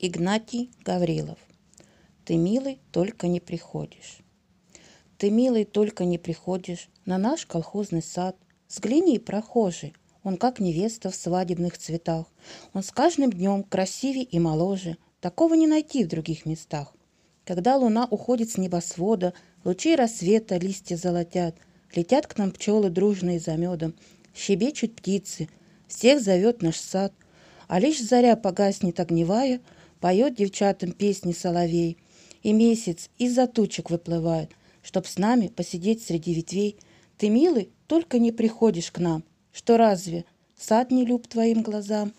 Игнатий Гаврилов. Ты, милый, только не приходишь. Ты, милый, только не приходишь на наш колхозный сад. Взгляни, прохожий, он как невеста в свадебных цветах. Он с каждым днем красивее и моложе. Такого не найти в других местах. Когда луна уходит с небосвода, лучи рассвета листья золотят, летят к нам пчелы дружные за медом, щебечут птицы, всех зовет наш сад. А лишь заря погаснет огневая — Поет девчатам песни соловей, И месяц из-за тучек выплывает, Чтоб с нами посидеть среди ветвей. Ты, милый, только не приходишь к нам, Что разве сад не люб твоим глазам?